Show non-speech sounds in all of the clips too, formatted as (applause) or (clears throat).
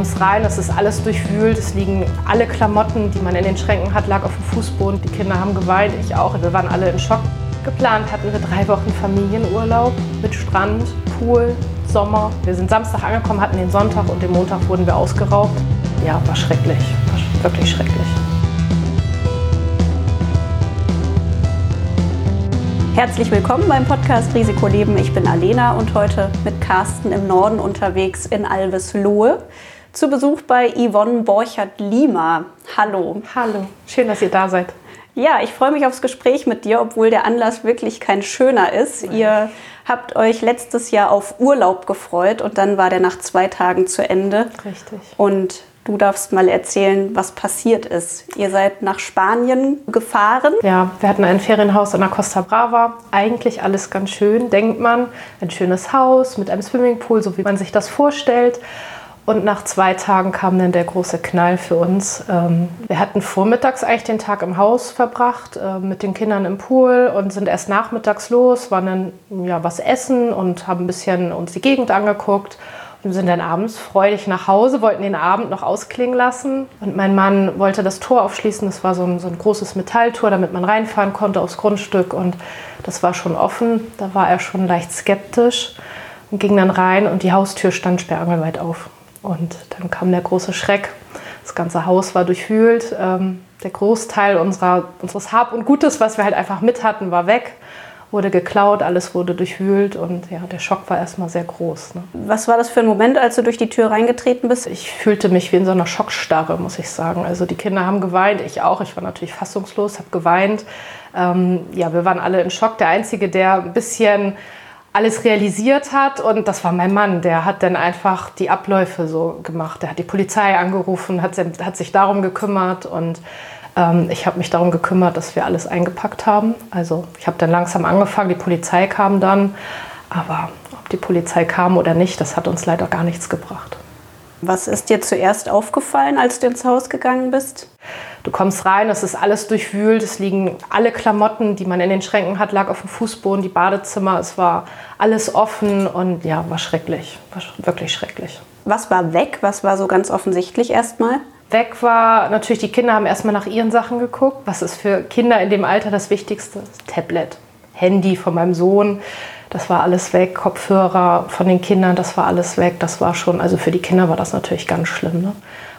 kommst rein, es ist alles durchwühlt, es liegen alle Klamotten, die man in den Schränken hat, lag auf dem Fußboden. Die Kinder haben geweint, ich auch. Wir waren alle in Schock. Geplant hatten wir drei Wochen Familienurlaub mit Strand, Pool, Sommer. Wir sind Samstag angekommen, hatten den Sonntag und den Montag wurden wir ausgeraubt. Ja, war schrecklich, war wirklich schrecklich. Herzlich willkommen beim Podcast Risikoleben. Ich bin Alena und heute mit Carsten im Norden unterwegs in Alveslohe. Zu Besuch bei Yvonne Borchert-Lima. Hallo. Hallo, schön, dass ihr da seid. Ja, ich freue mich aufs Gespräch mit dir, obwohl der Anlass wirklich kein schöner ist. Nein. Ihr habt euch letztes Jahr auf Urlaub gefreut und dann war der nach zwei Tagen zu Ende. Richtig. Und Du darfst mal erzählen, was passiert ist. Ihr seid nach Spanien gefahren. Ja, wir hatten ein Ferienhaus an der Costa Brava. Eigentlich alles ganz schön, denkt man. Ein schönes Haus mit einem Swimmingpool, so wie man sich das vorstellt. Und nach zwei Tagen kam dann der große Knall für uns. Ähm, wir hatten vormittags eigentlich den Tag im Haus verbracht, äh, mit den Kindern im Pool und sind erst nachmittags los, waren dann ja, was essen und haben ein bisschen uns die Gegend angeguckt. Wir sind dann abends freudig nach Hause, wollten den Abend noch ausklingen lassen. Und mein Mann wollte das Tor aufschließen. Das war so ein, so ein großes Metalltor, damit man reinfahren konnte aufs Grundstück. Und das war schon offen. Da war er schon leicht skeptisch und ging dann rein und die Haustür stand sperrangelweit auf. Und dann kam der große Schreck. Das ganze Haus war durchwühlt. Ähm, der Großteil unserer, unseres Hab und Gutes, was wir halt einfach mit hatten, war weg wurde geklaut, alles wurde durchwühlt und ja, der Schock war erstmal sehr groß. Ne? Was war das für ein Moment, als du durch die Tür reingetreten bist? Ich fühlte mich wie in so einer Schockstarre, muss ich sagen. Also die Kinder haben geweint, ich auch. Ich war natürlich fassungslos, habe geweint. Ähm, ja, wir waren alle in Schock. Der Einzige, der ein bisschen alles realisiert hat und das war mein Mann, der hat dann einfach die Abläufe so gemacht. Der hat die Polizei angerufen, hat, hat sich darum gekümmert und ähm, ich habe mich darum gekümmert, dass wir alles eingepackt haben. Also ich habe dann langsam angefangen, die Polizei kam dann. Aber ob die Polizei kam oder nicht, das hat uns leider gar nichts gebracht. Was ist dir zuerst aufgefallen, als du ins Haus gegangen bist? Du kommst rein, es ist alles durchwühlt, es liegen alle Klamotten, die man in den Schränken hat, lag auf dem Fußboden, die Badezimmer, es war alles offen und ja, war schrecklich, war wirklich schrecklich. Was war weg? Was war so ganz offensichtlich erstmal? weg war, natürlich die Kinder haben erstmal nach ihren Sachen geguckt. Was ist für Kinder in dem Alter das Wichtigste? Tablet, Handy von meinem Sohn, das war alles weg. Kopfhörer von den Kindern, das war alles weg. Das war schon, also für die Kinder war das natürlich ganz schlimm. Ne?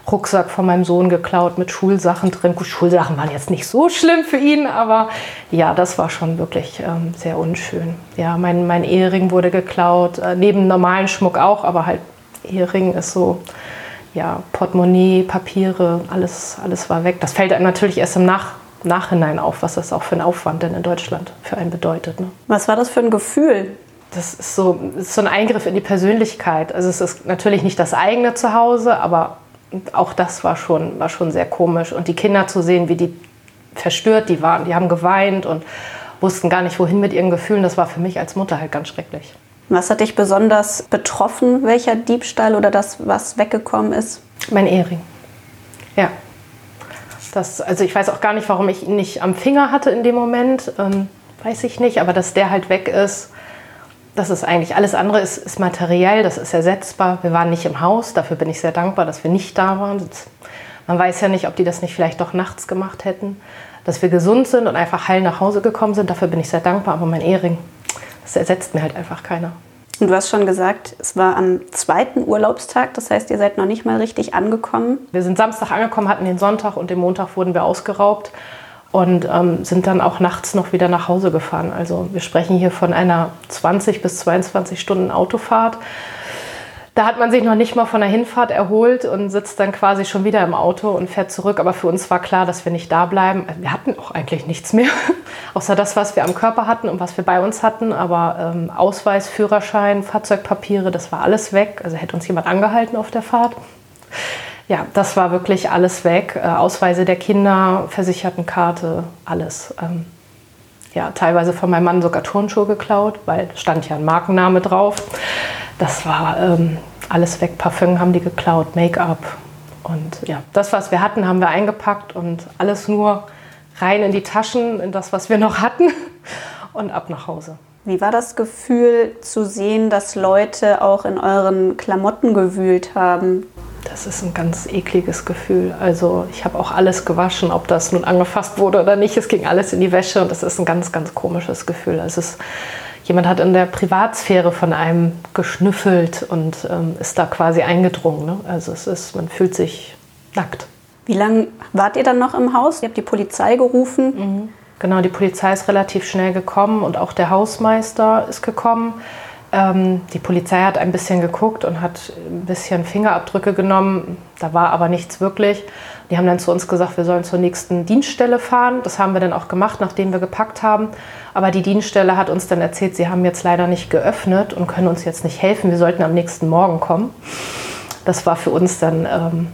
Rucksack von meinem Sohn geklaut mit Schulsachen drin. Gut, Schulsachen waren jetzt nicht so schlimm für ihn, aber ja, das war schon wirklich ähm, sehr unschön. Ja, mein, mein Ehering wurde geklaut, äh, neben normalen Schmuck auch, aber halt Ehering ist so ja, Portemonnaie, Papiere, alles, alles war weg. Das fällt einem natürlich erst im Nach Nachhinein auf, was das auch für ein Aufwand denn in Deutschland für einen bedeutet. Ne? Was war das für ein Gefühl? Das ist so, ist so ein Eingriff in die Persönlichkeit. Also es ist natürlich nicht das eigene Zuhause, aber auch das war schon, war schon sehr komisch. Und die Kinder zu sehen, wie die verstört die waren, die haben geweint und wussten gar nicht, wohin mit ihren Gefühlen, das war für mich als Mutter halt ganz schrecklich. Was hat dich besonders betroffen? Welcher Diebstahl oder das, was weggekommen ist? Mein Ehering. Ja. Das, also ich weiß auch gar nicht, warum ich ihn nicht am Finger hatte in dem Moment. Ähm, weiß ich nicht, aber dass der halt weg ist, das ist eigentlich alles andere ist, ist materiell, das ist ersetzbar. Wir waren nicht im Haus, dafür bin ich sehr dankbar, dass wir nicht da waren. Man weiß ja nicht, ob die das nicht vielleicht doch nachts gemacht hätten. Dass wir gesund sind und einfach heil nach Hause gekommen sind, dafür bin ich sehr dankbar. Aber mein Ehering, das ersetzt mir halt einfach keiner. Und du hast schon gesagt, es war am zweiten Urlaubstag, das heißt, ihr seid noch nicht mal richtig angekommen. Wir sind Samstag angekommen, hatten den Sonntag und den Montag wurden wir ausgeraubt und ähm, sind dann auch nachts noch wieder nach Hause gefahren. Also wir sprechen hier von einer 20 bis 22 Stunden Autofahrt. Da hat man sich noch nicht mal von der Hinfahrt erholt und sitzt dann quasi schon wieder im Auto und fährt zurück. Aber für uns war klar, dass wir nicht da bleiben. Wir hatten auch eigentlich nichts mehr, (laughs) außer das, was wir am Körper hatten und was wir bei uns hatten. Aber ähm, Ausweis, Führerschein, Fahrzeugpapiere, das war alles weg. Also hätte uns jemand angehalten auf der Fahrt. Ja, das war wirklich alles weg. Äh, Ausweise der Kinder, Versichertenkarte, alles. Ähm, ja, teilweise von meinem Mann sogar Turnschuhe geklaut, weil stand ja ein Markenname drauf. Das war ähm, alles weg. Parfüm haben die geklaut, Make-up. Und ja, das, was wir hatten, haben wir eingepackt und alles nur rein in die Taschen, in das, was wir noch hatten (laughs) und ab nach Hause. Wie war das Gefühl zu sehen, dass Leute auch in euren Klamotten gewühlt haben? Das ist ein ganz ekliges Gefühl. Also ich habe auch alles gewaschen, ob das nun angefasst wurde oder nicht. Es ging alles in die Wäsche und das ist ein ganz, ganz komisches Gefühl. Es ist, jemand hat in der Privatsphäre von einem geschnüffelt und ähm, ist da quasi eingedrungen. Ne? Also es ist, man fühlt sich nackt. Wie lange wart ihr dann noch im Haus? Ihr habt die Polizei gerufen. Mhm. Genau, die Polizei ist relativ schnell gekommen und auch der Hausmeister ist gekommen. Ähm, die Polizei hat ein bisschen geguckt und hat ein bisschen Fingerabdrücke genommen. Da war aber nichts wirklich. Die haben dann zu uns gesagt, wir sollen zur nächsten Dienststelle fahren. Das haben wir dann auch gemacht, nachdem wir gepackt haben. Aber die Dienststelle hat uns dann erzählt, sie haben jetzt leider nicht geöffnet und können uns jetzt nicht helfen. Wir sollten am nächsten Morgen kommen. Das war für uns dann, ähm,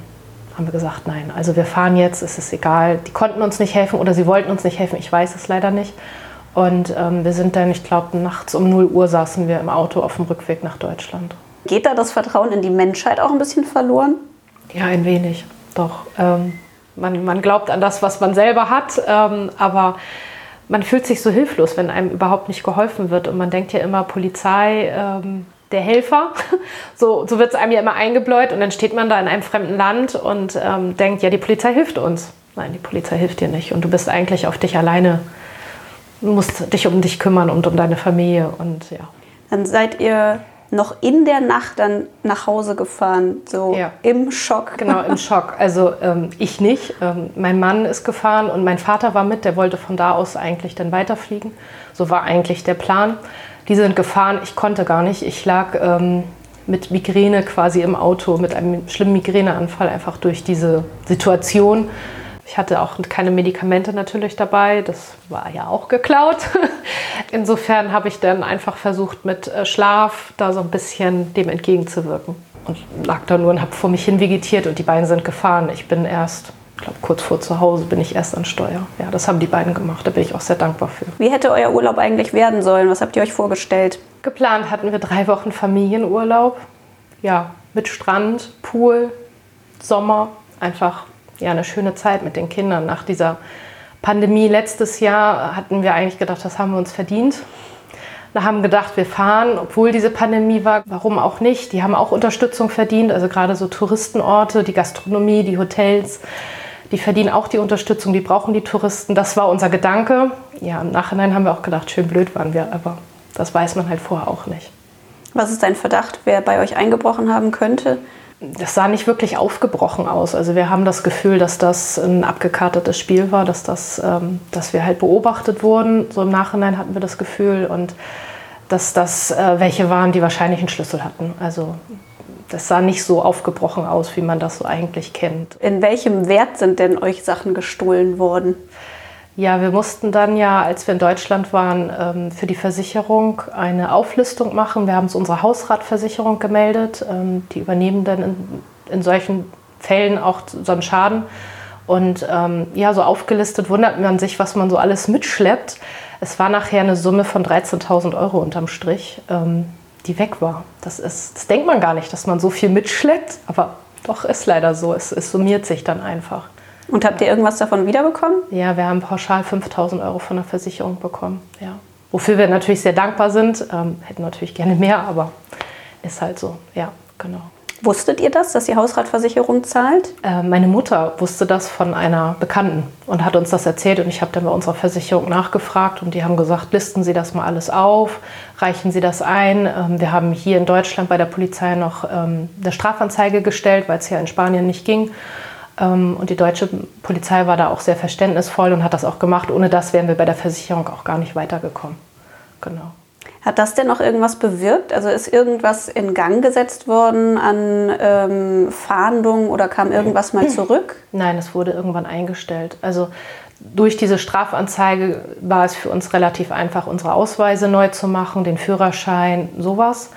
haben wir gesagt, nein. Also wir fahren jetzt, es ist egal. Die konnten uns nicht helfen oder sie wollten uns nicht helfen. Ich weiß es leider nicht. Und ähm, wir sind dann, ich glaube, nachts um 0 Uhr saßen wir im Auto auf dem Rückweg nach Deutschland. Geht da das Vertrauen in die Menschheit auch ein bisschen verloren? Ja, ein wenig, doch. Ähm, man, man glaubt an das, was man selber hat, ähm, aber man fühlt sich so hilflos, wenn einem überhaupt nicht geholfen wird. Und man denkt ja immer, Polizei, ähm, der Helfer. (laughs) So, so wird es einem ja immer eingebläut und dann steht man da in einem fremden Land und ähm, denkt, ja, die Polizei hilft uns. Nein, die Polizei hilft dir nicht und du bist eigentlich auf dich alleine Du musst dich um dich kümmern und um deine Familie und ja. Dann seid ihr noch in der Nacht dann nach Hause gefahren, so ja. im Schock. Genau, im Schock. Also ähm, ich nicht. Ähm, mein Mann ist gefahren und mein Vater war mit. Der wollte von da aus eigentlich dann weiterfliegen. So war eigentlich der Plan. Die sind gefahren. Ich konnte gar nicht. Ich lag ähm, mit Migräne quasi im Auto, mit einem schlimmen Migräneanfall einfach durch diese Situation. Ich hatte auch keine Medikamente natürlich dabei, das war ja auch geklaut. (laughs) Insofern habe ich dann einfach versucht, mit äh, Schlaf da so ein bisschen dem entgegenzuwirken. Und lag da nur und habe vor mich hin vegetiert und die beiden sind gefahren. Ich bin erst, ich glaube, kurz vor zu Hause bin ich erst an Steuer. Ja, das haben die beiden gemacht, da bin ich auch sehr dankbar für. Wie hätte euer Urlaub eigentlich werden sollen? Was habt ihr euch vorgestellt? Geplant hatten wir drei Wochen Familienurlaub. Ja, mit Strand, Pool, Sommer, einfach ja, eine schöne Zeit mit den Kindern. Nach dieser Pandemie letztes Jahr hatten wir eigentlich gedacht, das haben wir uns verdient. Wir haben gedacht, wir fahren, obwohl diese Pandemie war. Warum auch nicht? Die haben auch Unterstützung verdient. Also gerade so Touristenorte, die Gastronomie, die Hotels, die verdienen auch die Unterstützung. Die brauchen die Touristen. Das war unser Gedanke. Ja, im Nachhinein haben wir auch gedacht, schön blöd waren wir, aber das weiß man halt vorher auch nicht. Was ist dein Verdacht, wer bei euch eingebrochen haben könnte? Das sah nicht wirklich aufgebrochen aus. Also wir haben das Gefühl, dass das ein abgekartetes Spiel war, dass, das, ähm, dass wir halt beobachtet wurden. So im Nachhinein hatten wir das Gefühl und dass das äh, welche waren, die wahrscheinlich einen Schlüssel hatten. Also das sah nicht so aufgebrochen aus, wie man das so eigentlich kennt. In welchem Wert sind denn euch Sachen gestohlen worden? Ja, wir mussten dann ja, als wir in Deutschland waren, ähm, für die Versicherung eine Auflistung machen. Wir haben es unserer Hausratversicherung gemeldet. Ähm, die übernehmen dann in, in solchen Fällen auch so einen Schaden. Und ähm, ja, so aufgelistet wundert man sich, was man so alles mitschleppt. Es war nachher eine Summe von 13.000 Euro unterm Strich, die weg war. Das, ist, das denkt man gar nicht, dass man so viel mitschleppt, aber doch ist leider so. Es, es summiert sich dann einfach. Und habt ihr irgendwas davon wiederbekommen? Ja, wir haben pauschal 5000 Euro von der Versicherung bekommen. Ja. Wofür wir natürlich sehr dankbar sind. Ähm, hätten natürlich gerne mehr, aber ist halt so. Ja, genau. Wusstet ihr das, dass die Hausratversicherung zahlt? Äh, meine Mutter wusste das von einer Bekannten und hat uns das erzählt. Und ich habe dann bei unserer Versicherung nachgefragt und die haben gesagt, listen Sie das mal alles auf, reichen Sie das ein. Ähm, wir haben hier in Deutschland bei der Polizei noch ähm, eine Strafanzeige gestellt, weil es ja in Spanien nicht ging. Ähm, und die deutsche Polizei war da auch sehr verständnisvoll und hat das auch gemacht. Ohne das wären wir bei der Versicherung auch gar nicht weitergekommen. Genau. Hat das denn noch irgendwas bewirkt? Also ist irgendwas in Gang gesetzt worden an ähm, Fahndung oder kam irgendwas mal zurück? (clears throat) Nein, es wurde irgendwann eingestellt. Also durch diese Strafanzeige war es für uns relativ einfach, unsere Ausweise neu zu machen, den Führerschein, sowas.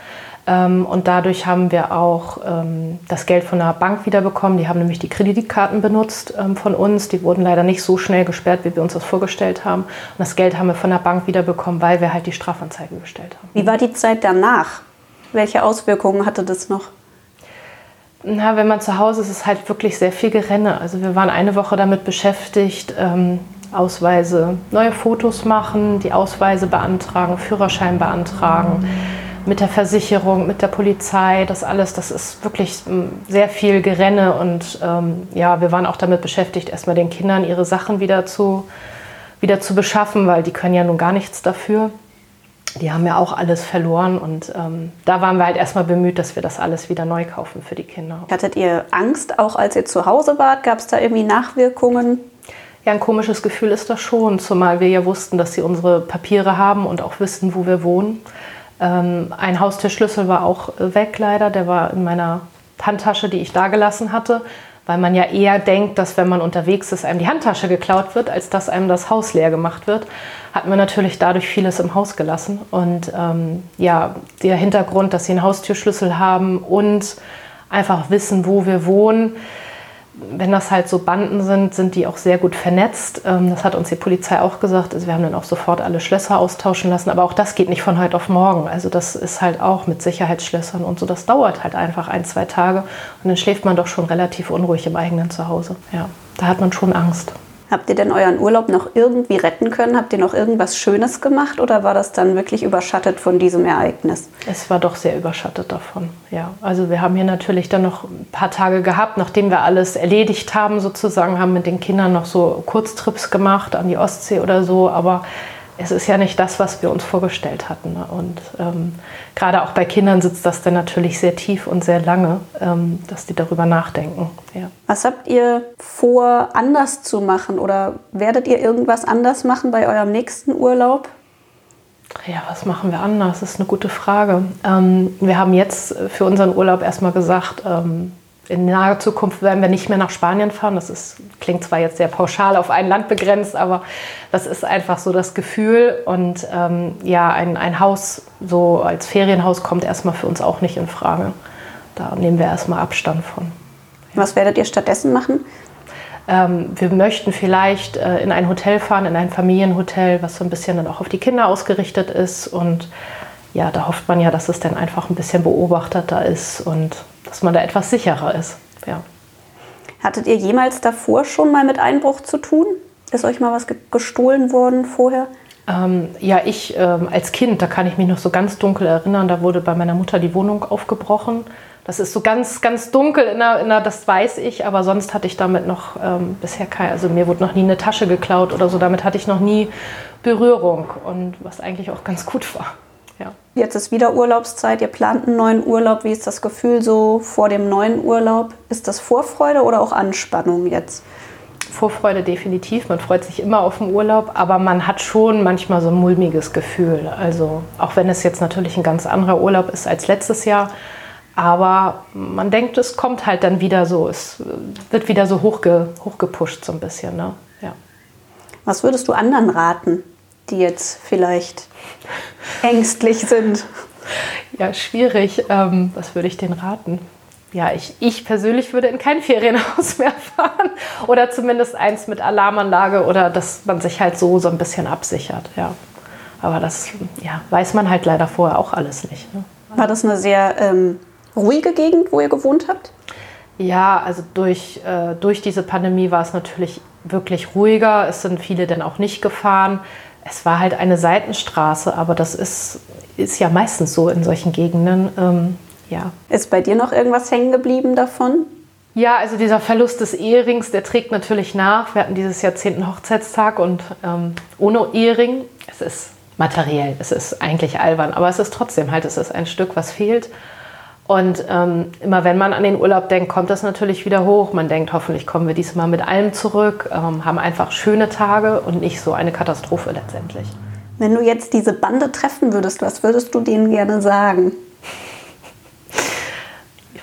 Ähm, und dadurch haben wir auch ähm, das Geld von der Bank wiederbekommen. Die haben nämlich die Kreditkarten benutzt ähm, von uns. Die wurden leider nicht so schnell gesperrt, wie wir uns das vorgestellt haben. Und das Geld haben wir von der Bank wiederbekommen, weil wir halt die Strafanzeige gestellt haben. Wie war die Zeit danach? Welche Auswirkungen hatte das noch? Na, wenn man zu Hause ist, ist es halt wirklich sehr viel Gerenne. Also wir waren eine Woche damit beschäftigt, ähm, Ausweise, neue Fotos machen, die Ausweise beantragen, Führerschein beantragen. Mhm mit der Versicherung, mit der Polizei, das alles, das ist wirklich ähm, sehr viel Gerenne und ähm, ja, wir waren auch damit beschäftigt, erstmal den Kindern ihre Sachen wieder zu, wieder zu beschaffen, weil die können ja nun gar nichts dafür. Die haben ja auch alles verloren und ähm, da waren wir halt erstmal bemüht, dass wir das alles wieder neu kaufen für die Kinder. Hattet ihr Angst, auch als ihr zu Hause wart? Gab es da irgendwie Nachwirkungen? Ja, ein komisches Gefühl ist das schon, zumal wir ja wussten, dass sie unsere Papiere haben und auch wissen, wo wir wohnen. Ähm, ein Haustürschlüssel war auch weg leider, der war in meiner Handtasche, die ich da gelassen hatte, weil man ja eher denkt, dass wenn man unterwegs ist, einem die Handtasche geklaut wird, als dass einem das Haus leer gemacht wird. Hatten wir natürlich dadurch vieles im Haus gelassen. Und ähm, ja, der Hintergrund, dass sie einen Haustürschlüssel haben und einfach wissen, wo wir wohnen, wenn das halt so Banden sind, sind die auch sehr gut vernetzt. Ähm, das hat uns die Polizei auch gesagt. Also wir haben dann auch sofort alle Schlösser austauschen lassen. Aber auch das geht nicht von heute auf morgen. Also das ist halt auch mit Sicherheitsschlössern und so. Das dauert halt einfach ein, zwei Tage. Und dann schläft man doch schon relativ unruhig im eigenen Zuhause. Ja, da hat man schon Angst. Habt ihr denn euren Urlaub noch irgendwie retten können? Habt ihr noch irgendwas Schönes gemacht oder war das dann wirklich überschattet von diesem Ereignis? Es war doch sehr überschattet davon, ja. Also wir haben hier natürlich dann noch ein paar Tage gehabt, nachdem wir alles erledigt haben sozusagen, haben mit den Kindern noch so Kurztrips gemacht an die Ostsee oder so, aber es ist ja nicht das, was wir uns vorgestellt hatten. Ne? Und ähm, gerade auch bei Kindern sitzt das dann natürlich sehr tief und sehr lange, ähm, dass die darüber nachdenken. Ja. Was habt ihr vor, anders zu machen oder werdet ihr irgendwas anders machen bei eurem nächsten Urlaub? Ja, was machen wir anders? Das ist eine gute Frage. Ähm, wir haben jetzt für unseren Urlaub erstmal gesagt, ähm, in naher Zukunft werden wir nicht mehr nach Spanien fahren. Das ist, klingt zwar jetzt sehr pauschal auf ein Land begrenzt, aber das ist einfach so das Gefühl. Und ähm, ja, ein, ein Haus so als Ferienhaus kommt erstmal für uns auch nicht in Frage. Da nehmen wir erstmal Abstand von. Was werdet ihr stattdessen machen? Ähm, wir möchten vielleicht äh, in ein Hotel fahren, in ein Familienhotel, was so ein bisschen dann auch auf die Kinder ausgerichtet ist. Und ja, da hofft man ja, dass es dann einfach ein bisschen beobachteter ist und dass man da etwas sicherer ist. Ja. Hattet ihr jemals davor schon mal mit Einbruch zu tun? Ist euch mal was gestohlen worden vorher? Ähm, ja, ich ähm, als Kind, da kann ich mich noch so ganz dunkel erinnern, da wurde bei meiner Mutter die Wohnung aufgebrochen. Das ist so ganz, ganz dunkel, in der, in der, das weiß ich, aber sonst hatte ich damit noch ähm, bisher kein, also mir wurde noch nie eine Tasche geklaut oder so, damit hatte ich noch nie Berührung und was eigentlich auch ganz gut war. Jetzt ist wieder Urlaubszeit, ihr plant einen neuen Urlaub. Wie ist das Gefühl so vor dem neuen Urlaub? Ist das Vorfreude oder auch Anspannung jetzt? Vorfreude definitiv. Man freut sich immer auf den Urlaub, aber man hat schon manchmal so ein mulmiges Gefühl. Also auch wenn es jetzt natürlich ein ganz anderer Urlaub ist als letztes Jahr, aber man denkt, es kommt halt dann wieder so, es wird wieder so hochge, hochgepusht so ein bisschen. Ne? Ja. Was würdest du anderen raten, die jetzt vielleicht ängstlich sind? Ja, schwierig. Ähm, was würde ich denen raten? Ja, ich, ich persönlich würde in kein Ferienhaus (laughs) mehr fahren oder zumindest eins mit Alarmanlage oder dass man sich halt so so ein bisschen absichert. Ja. Aber das ja, weiß man halt leider vorher auch alles nicht. Ne? War das eine sehr ähm, ruhige Gegend, wo ihr gewohnt habt? Ja, also durch, äh, durch diese Pandemie war es natürlich wirklich ruhiger. Es sind viele dann auch nicht gefahren es war halt eine Seitenstraße, aber das ist, ist ja meistens so in solchen Gegenden. Ähm, ja. Ist bei dir noch irgendwas hängen geblieben davon? Ja, also dieser Verlust des Ehrings, der trägt natürlich nach. Wir hatten dieses Jahr 10. Hochzeitstag und ähm, ohne Ehering, es ist materiell, es ist eigentlich albern, aber es ist trotzdem halt, es ist ein Stück, was fehlt. Und ähm, immer wenn man an den Urlaub denkt, kommt das natürlich wieder hoch. Man denkt, hoffentlich kommen wir diesmal mit allem zurück, ähm, haben einfach schöne Tage und nicht so eine Katastrophe letztendlich. Wenn du jetzt diese Bande treffen würdest, was würdest du denen gerne sagen?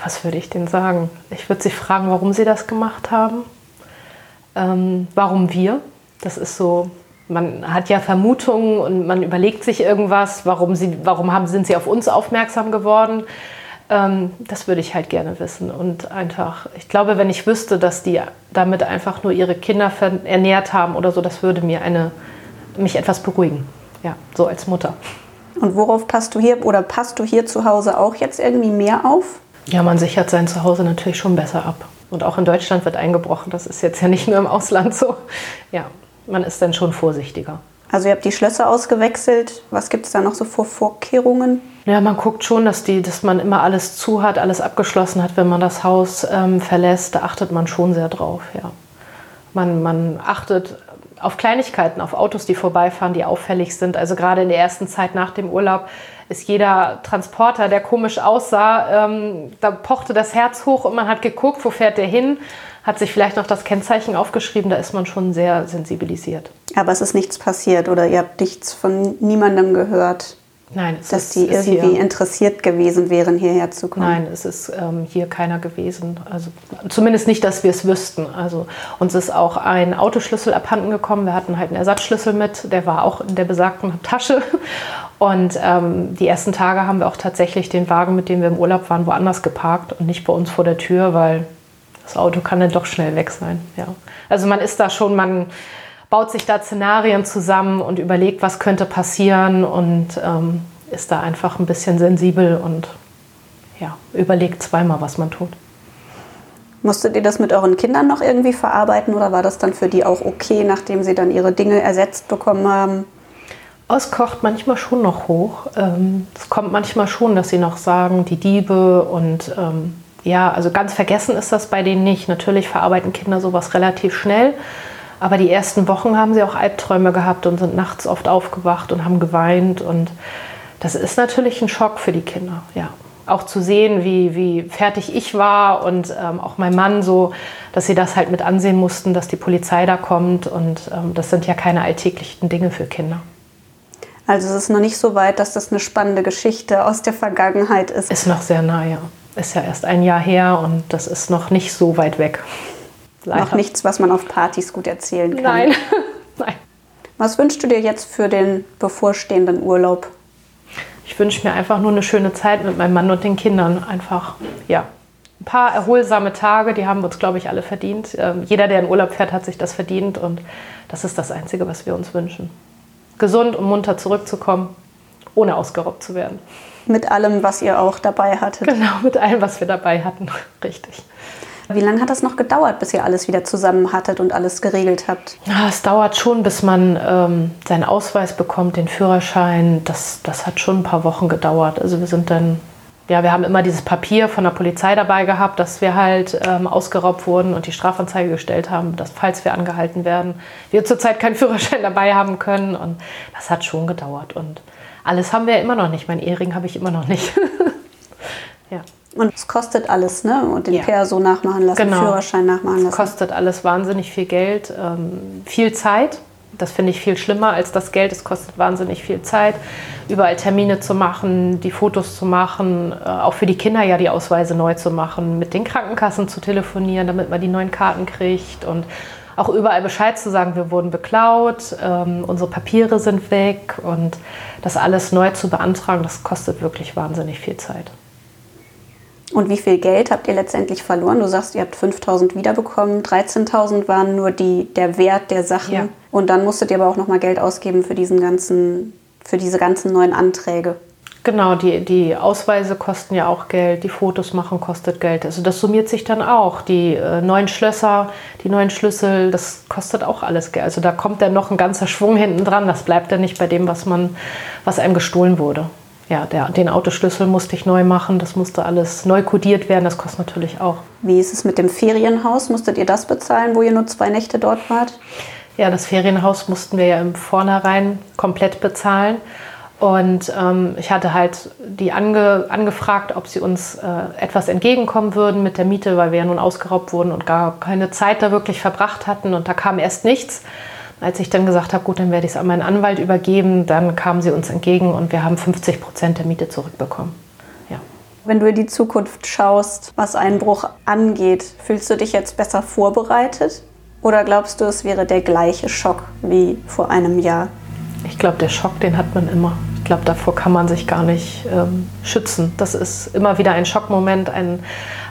Was würde ich denen sagen? Ich würde sie fragen, warum sie das gemacht haben. Ähm, warum wir? Das ist so, man hat ja Vermutungen und man überlegt sich irgendwas, warum, sie, warum haben, sind sie auf uns aufmerksam geworden ähm, das würde ich halt gerne wissen. Und einfach, ich glaube, wenn ich wüsste, dass die damit einfach nur ihre Kinder ernährt haben oder so, das würde mir eine, mich etwas beruhigen. Ja, so als Mutter. Und worauf passt du hier oder passt du hier zu Hause auch jetzt irgendwie mehr auf? Ja, man sichert sein Zuhause natürlich schon besser ab. Und auch in Deutschland wird eingebrochen. Das ist jetzt ja nicht nur im Ausland so. Ja, man ist dann schon vorsichtiger. Also ihr habt die Schlösser ausgewechselt. Was gibt es da noch so vor Vorkehrungen? Ja, man guckt schon, dass, die, dass man immer alles zu hat, alles abgeschlossen hat, wenn man das Haus ähm, verlässt. Da achtet man schon sehr drauf, ja. Man, man achtet auf Kleinigkeiten, auf Autos, die vorbeifahren, die auffällig sind. Also gerade in der ersten Zeit nach dem Urlaub ist jeder Transporter, der komisch aussah, ähm, da pochte das Herz hoch und man hat geguckt, wo fährt der hin, hat sich vielleicht noch das Kennzeichen aufgeschrieben, da ist man schon sehr sensibilisiert. Aber es ist nichts passiert oder ihr habt nichts von niemandem gehört? Nein, es dass ist, die irgendwie hier, interessiert gewesen wären, hierher zu kommen. Nein, es ist ähm, hier keiner gewesen. Also zumindest nicht, dass wir es wüssten. Also uns ist auch ein Autoschlüssel abhanden gekommen. Wir hatten halt einen Ersatzschlüssel mit, der war auch in der besagten Tasche. Und ähm, die ersten Tage haben wir auch tatsächlich den Wagen, mit dem wir im Urlaub waren, woanders geparkt und nicht bei uns vor der Tür, weil das Auto kann dann doch schnell weg sein. Ja. Also man ist da schon, man baut sich da Szenarien zusammen und überlegt, was könnte passieren und ähm, ist da einfach ein bisschen sensibel und ja, überlegt zweimal, was man tut. Musstet ihr das mit euren Kindern noch irgendwie verarbeiten oder war das dann für die auch okay, nachdem sie dann ihre Dinge ersetzt bekommen haben? Es kocht manchmal schon noch hoch. Ähm, es kommt manchmal schon, dass sie noch sagen, die Diebe und ähm, ja, also ganz vergessen ist das bei denen nicht. Natürlich verarbeiten Kinder sowas relativ schnell. Aber die ersten Wochen haben sie auch Albträume gehabt und sind nachts oft aufgewacht und haben geweint. Und das ist natürlich ein Schock für die Kinder, ja. Auch zu sehen, wie, wie fertig ich war und ähm, auch mein Mann so, dass sie das halt mit ansehen mussten, dass die Polizei da kommt. Und ähm, das sind ja keine alltäglichen Dinge für Kinder. Also es ist noch nicht so weit, dass das eine spannende Geschichte aus der Vergangenheit ist. Ist noch sehr nah, ja. Ist ja erst ein Jahr her und das ist noch nicht so weit weg. Leider. Noch nichts, was man auf Partys gut erzählen kann. Nein. (laughs) Nein. Was wünschst du dir jetzt für den bevorstehenden Urlaub? Ich wünsche mir einfach nur eine schöne Zeit mit meinem Mann und den Kindern. Einfach, ja. Ein paar erholsame Tage, die haben wir uns, glaube ich, alle verdient. Ähm, jeder, der in Urlaub fährt, hat sich das verdient und das ist das Einzige, was wir uns wünschen. Gesund und munter zurückzukommen, ohne ausgeraubt zu werden. Mit allem, was ihr auch dabei hattet. Genau, mit allem, was wir dabei hatten. (laughs) Richtig. Wie lange hat das noch gedauert, bis ihr alles wieder zusammen hattet und alles geregelt habt? Ja, es dauert schon, bis man ähm, seinen Ausweis bekommt, den Führerschein. Das, das hat schon ein paar Wochen gedauert. Also wir sind dann, ja, wir haben immer dieses Papier von der Polizei dabei gehabt, dass wir halt ähm, ausgeraubt wurden und die Strafanzeige gestellt haben, dass falls wir angehalten werden, wir zurzeit keinen Führerschein (laughs) dabei haben können. Und das hat schon gedauert. Und alles haben wir ja immer noch nicht. Mein Ehering habe ich immer noch nicht. (laughs) ja. Und es kostet alles, ne? Und den ja. Perso nachmachen lassen, genau. Führerschein nachmachen lassen. Es kostet alles wahnsinnig viel Geld, ähm, viel Zeit. Das finde ich viel schlimmer als das Geld. Es kostet wahnsinnig viel Zeit, überall Termine zu machen, die Fotos zu machen, äh, auch für die Kinder ja die Ausweise neu zu machen, mit den Krankenkassen zu telefonieren, damit man die neuen Karten kriegt und auch überall Bescheid zu sagen, wir wurden beklaut, ähm, unsere Papiere sind weg und das alles neu zu beantragen, das kostet wirklich wahnsinnig viel Zeit. Und wie viel Geld habt ihr letztendlich verloren? Du sagst, ihr habt 5.000 wiederbekommen, 13.000 waren nur die, der Wert der Sachen. Ja. Und dann musstet ihr aber auch nochmal Geld ausgeben für, diesen ganzen, für diese ganzen neuen Anträge. Genau, die, die Ausweise kosten ja auch Geld, die Fotos machen kostet Geld. Also das summiert sich dann auch. Die äh, neuen Schlösser, die neuen Schlüssel, das kostet auch alles Geld. Also da kommt dann noch ein ganzer Schwung hinten dran. Das bleibt dann nicht bei dem, was, man, was einem gestohlen wurde ja, der, den Autoschlüssel musste ich neu machen, das musste alles neu kodiert werden, das kostet natürlich auch. Wie ist es mit dem Ferienhaus? Musstet ihr das bezahlen, wo ihr nur zwei Nächte dort wart? Ja, das Ferienhaus mussten wir ja im Vornherein komplett bezahlen. Und ähm, ich hatte halt die ange, angefragt, ob sie uns äh, etwas entgegenkommen würden mit der Miete, weil wir ja nun ausgeraubt wurden und gar keine Zeit da wirklich verbracht hatten. Und da kam erst nichts. Als ich dann gesagt habe, gut, dann werde ich es an meinen Anwalt übergeben, dann kamen sie uns entgegen und wir haben 50 Prozent der Miete zurückbekommen. Ja. Wenn du in die Zukunft schaust, was Einbruch angeht, fühlst du dich jetzt besser vorbereitet? Oder glaubst du, es wäre der gleiche Schock wie vor einem Jahr? Ich glaube, der Schock, den hat man immer. Ich glaube, davor kann man sich gar nicht ähm, schützen. Das ist immer wieder ein Schockmoment, ein,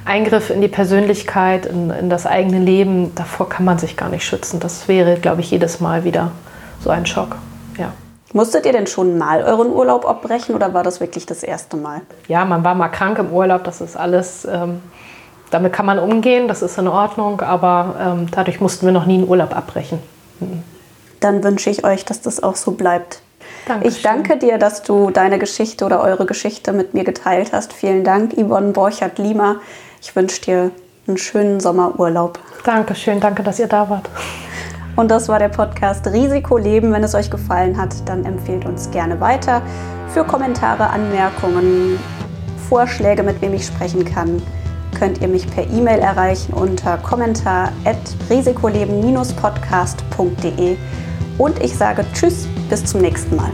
Eingriff in die Persönlichkeit, in, in, das eigene Leben, davor kann man sich gar nicht schützen. Das wäre, glaube ich, jedes Mal wieder so ein Schock. Ja. Musstet ihr denn schon mal euren Urlaub abbrechen oder war das wirklich das erste Mal? Ja, man war mal krank im Urlaub, das ist alles, ähm, damit kann man umgehen, das ist in Ordnung, aber ähm, dadurch mussten wir noch nie einen Urlaub abbrechen. Mhm. Dann wünsche ich euch, dass das auch so bleibt. Dankeschön. Ich danke dir, dass du deine Geschichte oder eure Geschichte mit mir geteilt hast. Vielen Dank, Yvonne Borchert-Lima. Ich wünsche dir einen schönen Sommerurlaub. Dankeschön, danke, dass ihr da wart. Und das war der Podcast Risiko Leben. Wenn es euch gefallen hat, dann empfehlt uns gerne weiter. Für Kommentare, Anmerkungen, Vorschläge, mit wem ich sprechen kann, könnt ihr mich per E-Mail erreichen unter kommentar.risikoleben-podcast.de. Und ich sage Tschüss, bis zum nächsten Mal.